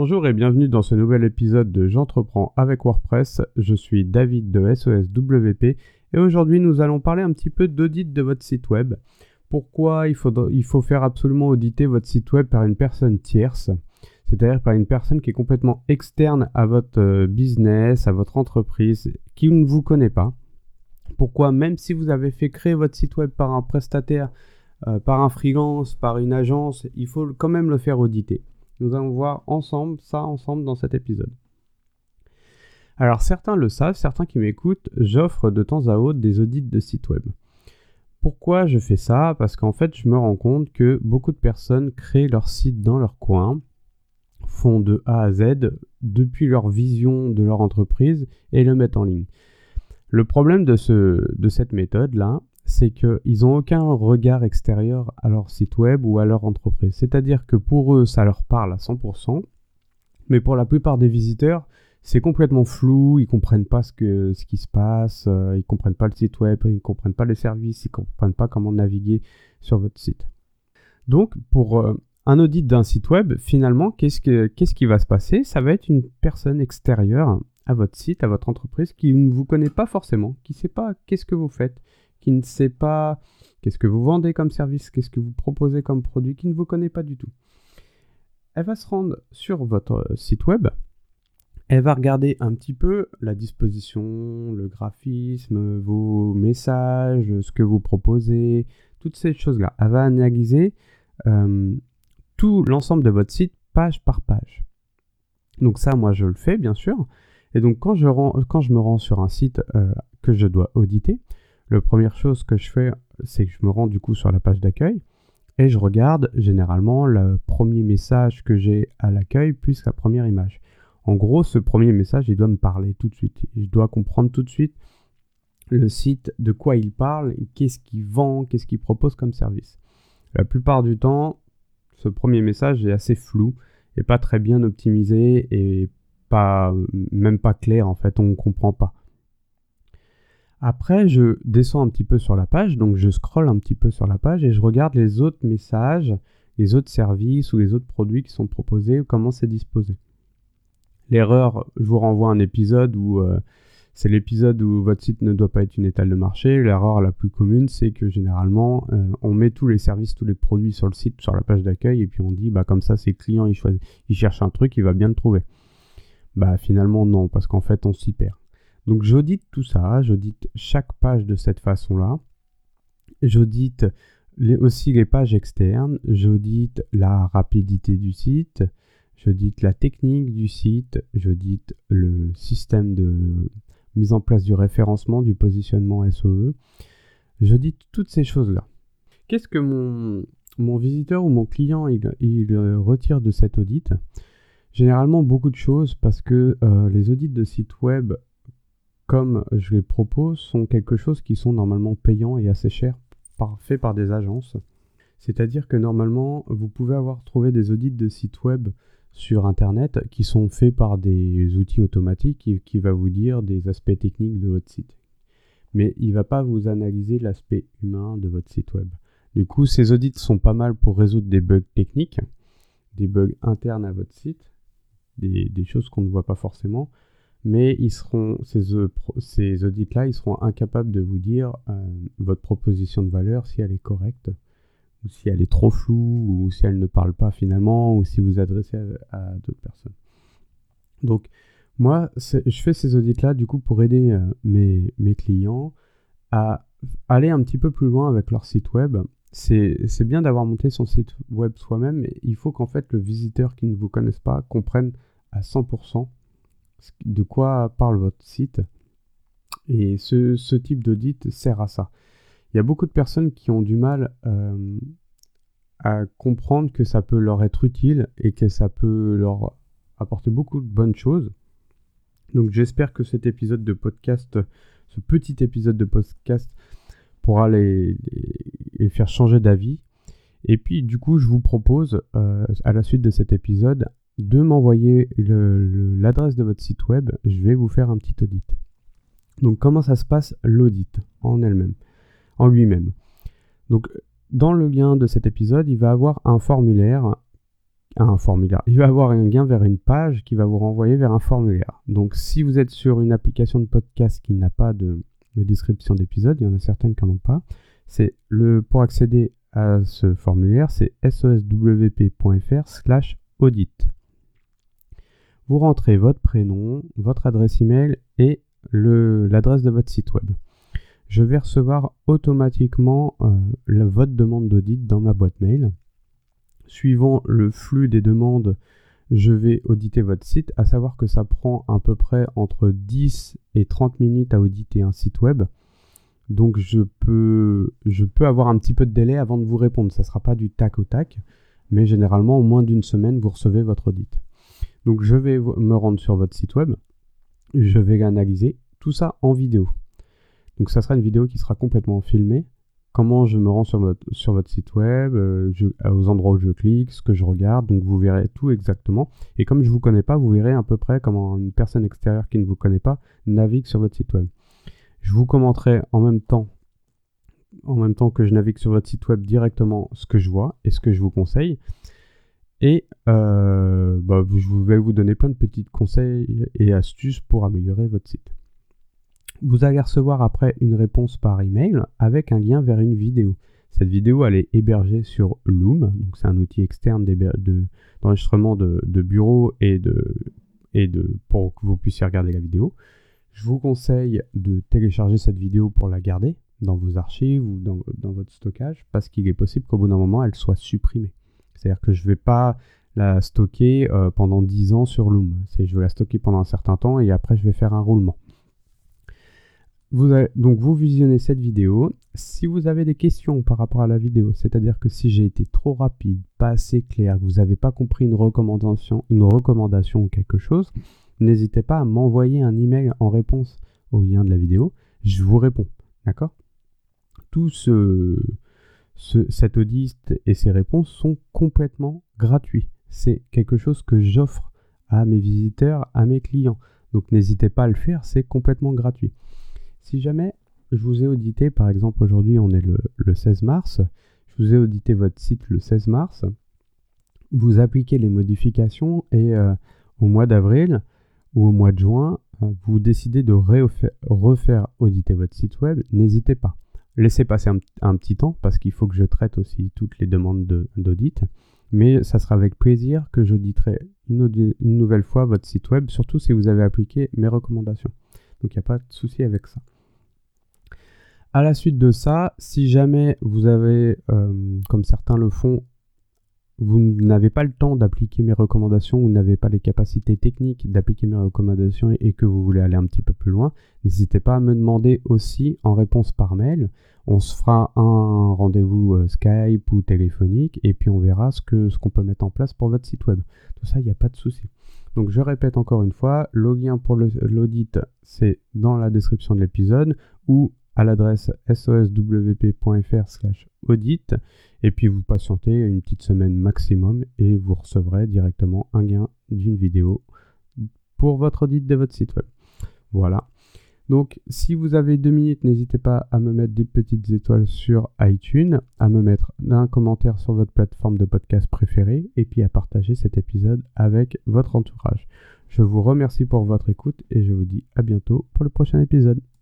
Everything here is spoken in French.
Bonjour et bienvenue dans ce nouvel épisode de J'entreprends avec WordPress. Je suis David de SOSWP et aujourd'hui nous allons parler un petit peu d'audit de votre site web. Pourquoi il faut, il faut faire absolument auditer votre site web par une personne tierce, c'est-à-dire par une personne qui est complètement externe à votre euh, business, à votre entreprise, qui ne vous connaît pas? Pourquoi même si vous avez fait créer votre site web par un prestataire, euh, par un freelance, par une agence, il faut quand même le faire auditer? Nous allons voir ensemble ça ensemble dans cet épisode. Alors certains le savent, certains qui m'écoutent, j'offre de temps à autre des audits de sites web. Pourquoi je fais ça? Parce qu'en fait, je me rends compte que beaucoup de personnes créent leur site dans leur coin, font de A à Z depuis leur vision de leur entreprise et le mettent en ligne. Le problème de, de cette méthode-là, c'est qu'ils n'ont aucun regard extérieur à leur site web ou à leur entreprise. C'est-à-dire que pour eux, ça leur parle à 100%, mais pour la plupart des visiteurs, c'est complètement flou, ils comprennent pas ce, qui se passe, euh, ils comprennent pas le site web, ils comprennent pas les services, ils comprennent pas comment naviguer sur votre site. Donc, pour euh, un audit d'un site web, finalement, qu'est-ce, que, qu'est-ce qui va se passer? Ça va être une personne extérieure à votre site, à votre entreprise, qui ne vous connaît pas forcément, qui ne sait pas qu'est-ce que vous faites, qui ne sait pas qu'est-ce que vous vendez comme service, qu'est-ce que vous proposez comme produit, qui ne vous connaît pas du tout. Elle va se rendre sur votre site web, elle va regarder un petit peu la disposition, le graphisme, vos messages, ce que vous proposez, toutes ces choses-là. Elle va analyser euh, tout l'ensemble de votre site page par page. Donc ça, moi, je le fais, bien sûr. Et donc, quand je, quand je me rends sur un site euh, que je dois auditer, la première chose que je fais, c'est que je me rends du coup sur la page d'accueil et je regarde généralement le premier message que j'ai à l'accueil plus la première image. En gros, ce premier message, il doit me parler tout de suite. Je dois comprendre tout de suite le site, de quoi il parle, qu'est-ce qu'il vend, qu'est-ce qu'il propose comme service. La plupart du temps, ce premier message est assez flou et pas très bien optimisé et pas, même pas clair en fait, on ne comprend pas. Après, je descends un petit peu sur la page, donc je scrolle un petit peu sur la page et je regarde les autres messages, les autres services ou les autres produits qui sont proposés ou comment c'est disposé. L'erreur, je vous renvoie à un épisode où euh, c'est l'épisode où votre site ne doit pas être une étale de marché. L'erreur la plus commune, c'est que généralement, euh, on met tous les services, tous les produits sur le site, sur la page d'accueil, et puis on dit, bah comme ça, c'est client, il, choisit, cherche un truc, il va bien le trouver. Bah finalement non, parce qu'en fait, on s'y perd. Donc j'audite tout ça, j'audite chaque page de cette façon-là. J'audite aussi les pages externes, j'audite la rapidité du site, j'audite la technique du site, j'audite le système de mise en place du référencement, du positionnement SOE. J'audite toutes ces choses-là. Qu'est-ce que mon, mon, visiteur ou mon client il, retire de cet audit? Généralement beaucoup de choses parce que euh, les audits de sites web comme je les propose, sont quelque chose qui sont normalement payants et assez chers, faits par des agences. C'est-à-dire que normalement, vous pouvez avoir trouvé des audits de sites web sur Internet qui sont faits par des outils automatiques qui, qui va vous dire des aspects techniques de votre site. Mais il ne va pas vous analyser l'aspect humain de votre site web. Du coup, ces audits sont pas mal pour résoudre des bugs techniques, des bugs internes à votre site, des choses qu'on ne voit pas forcément, mais ils seront, ces, euh, ces audits-là, ils seront incapables de vous dire euh, votre proposition de valeur, si elle est correcte, ou si elle est trop floue, ou si elle ne parle pas finalement, ou si vous adressez à, d'autres personnes. Donc, moi, je fais ces audits-là du coup pour aider euh, mes, mes, clients à aller un petit peu plus loin avec leur site web. C'est bien d'avoir monté son site web soi-même, mais il faut qu'en fait le visiteur qui ne vous connaisse pas comprenne à 100% de quoi parle votre site. Et ce, type d'audit sert à ça. Il y a beaucoup de personnes qui ont du mal euh, à comprendre que ça peut leur être utile et que ça peut leur apporter beaucoup de bonnes choses. Donc j'espère que cet épisode de podcast, ce petit épisode de podcast, pourra les, faire changer d'avis. Et puis du coup, je vous propose, euh, à la suite de cet épisode, de m'envoyer l'adresse de votre site web. Je vais vous faire un petit audit. Donc comment ça se passe l'audit en elle-même, en lui-même? Donc dans le lien de cet épisode, il va avoir un formulaire un formulaire. Il va avoir un lien vers une page qui va vous renvoyer vers un formulaire. Donc si vous êtes sur une application de podcast qui n'a pas de, description d'épisode, il y en a certaines qui n'en ont pas, c'est le pour accéder à ce formulaire, c'est soswp.fr slash audit. Vous rentrez votre prénom, votre adresse email et l'adresse de votre site web. Je vais recevoir automatiquement euh, votre demande d'audit dans ma boîte mail suivant le flux des demandes, je vais auditer votre site, à savoir que ça prend à peu près entre 10 et 30 minutes à auditer un site web. Donc je peux, je peux avoir un petit peu de délai avant de vous répondre. Ça ne sera pas du tac au tac, mais généralement, au moins d'une semaine, vous recevez votre audit. Donc je vais me rendre sur votre site web, je vais analyser tout ça en vidéo. Donc ça sera une vidéo qui sera complètement filmée comment je me rends sur votre, site web, euh, aux endroits où je clique, ce que je regarde. Donc vous verrez tout exactement. Et comme je ne vous connais pas, vous verrez à peu près comment une personne extérieure qui ne vous connaît pas navigue sur votre site web. Je vous commenterai en même temps que je navigue sur votre site web directement ce que je vois et ce que je vous conseille. Et euh, bah, je vais vous donner plein de petits conseils et astuces pour améliorer votre site. Vous allez recevoir après une réponse par email avec un lien vers une vidéo. Cette vidéo, elle est hébergée sur Loom, donc c'est un outil externe d'enregistrement de, de, bureau et, de, pour que vous puissiez regarder la vidéo. Je vous conseille de télécharger cette vidéo pour la garder dans vos archives ou dans, votre stockage parce qu'il est possible qu'au bout d'un moment, elle soit supprimée. C'est-à-dire que je ne vais pas la stocker euh, pendant 10 ans sur Loom. Je vais la stocker pendant un certain temps et après, je vais faire un roulement donc vous visionnez cette vidéo. Si vous avez des questions par rapport à la vidéo, c'est-à-dire que si j'ai été trop rapide, pas assez clair, que vous n'avez pas compris une recommandation, une recommandation ou quelque chose, n'hésitez pas à m'envoyer un email en réponse au lien de la vidéo. Je vous réponds. D'accord? Tout ce, cet audit et ces réponses sont complètement gratuits. C'est quelque chose que j'offre à mes visiteurs, à mes clients. Donc n'hésitez pas à le faire, c'est complètement gratuit. Si jamais je vous ai audité, par exemple aujourd'hui on est le, 16 mars, je vous ai audité votre site le 16 mars, vous appliquez les modifications et euh, au mois d'avril ou au mois de juin, euh, vous décidez de refaire, auditer votre site web, n'hésitez pas. Laissez passer un, petit temps parce qu'il faut que je traite aussi toutes les demandes d'audit. mais ça sera avec plaisir que j'auditerai une, nouvelle fois votre site web, surtout si vous avez appliqué mes recommandations. Donc il n'y a pas de souci avec ça. À la suite de ça, si jamais vous avez, euh, comme certains le font, vous n'avez pas le temps d'appliquer mes recommandations, vous n'avez pas les capacités techniques d'appliquer mes recommandations et que vous voulez aller un petit peu plus loin, n'hésitez pas à me demander aussi en réponse par mail. On se fera un rendez-vous euh, Skype ou téléphonique et puis on verra ce qu'on peut mettre en place pour votre site web. Tout ça, il n'y a pas de souci. Donc je répète encore une fois, le lien pour l'audit, c'est dans la description de l'épisode ou à l'adresse soswp.fr audit et puis vous patientez une petite semaine maximum et vous recevrez directement un gain d'une vidéo pour votre audit de votre site web. Voilà. Donc si vous avez deux minutes, n'hésitez pas à me mettre des petites étoiles sur iTunes, à me mettre un commentaire sur votre plateforme de podcast préférée et puis à partager cet épisode avec votre entourage. Je vous remercie pour votre écoute et je vous dis à bientôt pour le prochain épisode.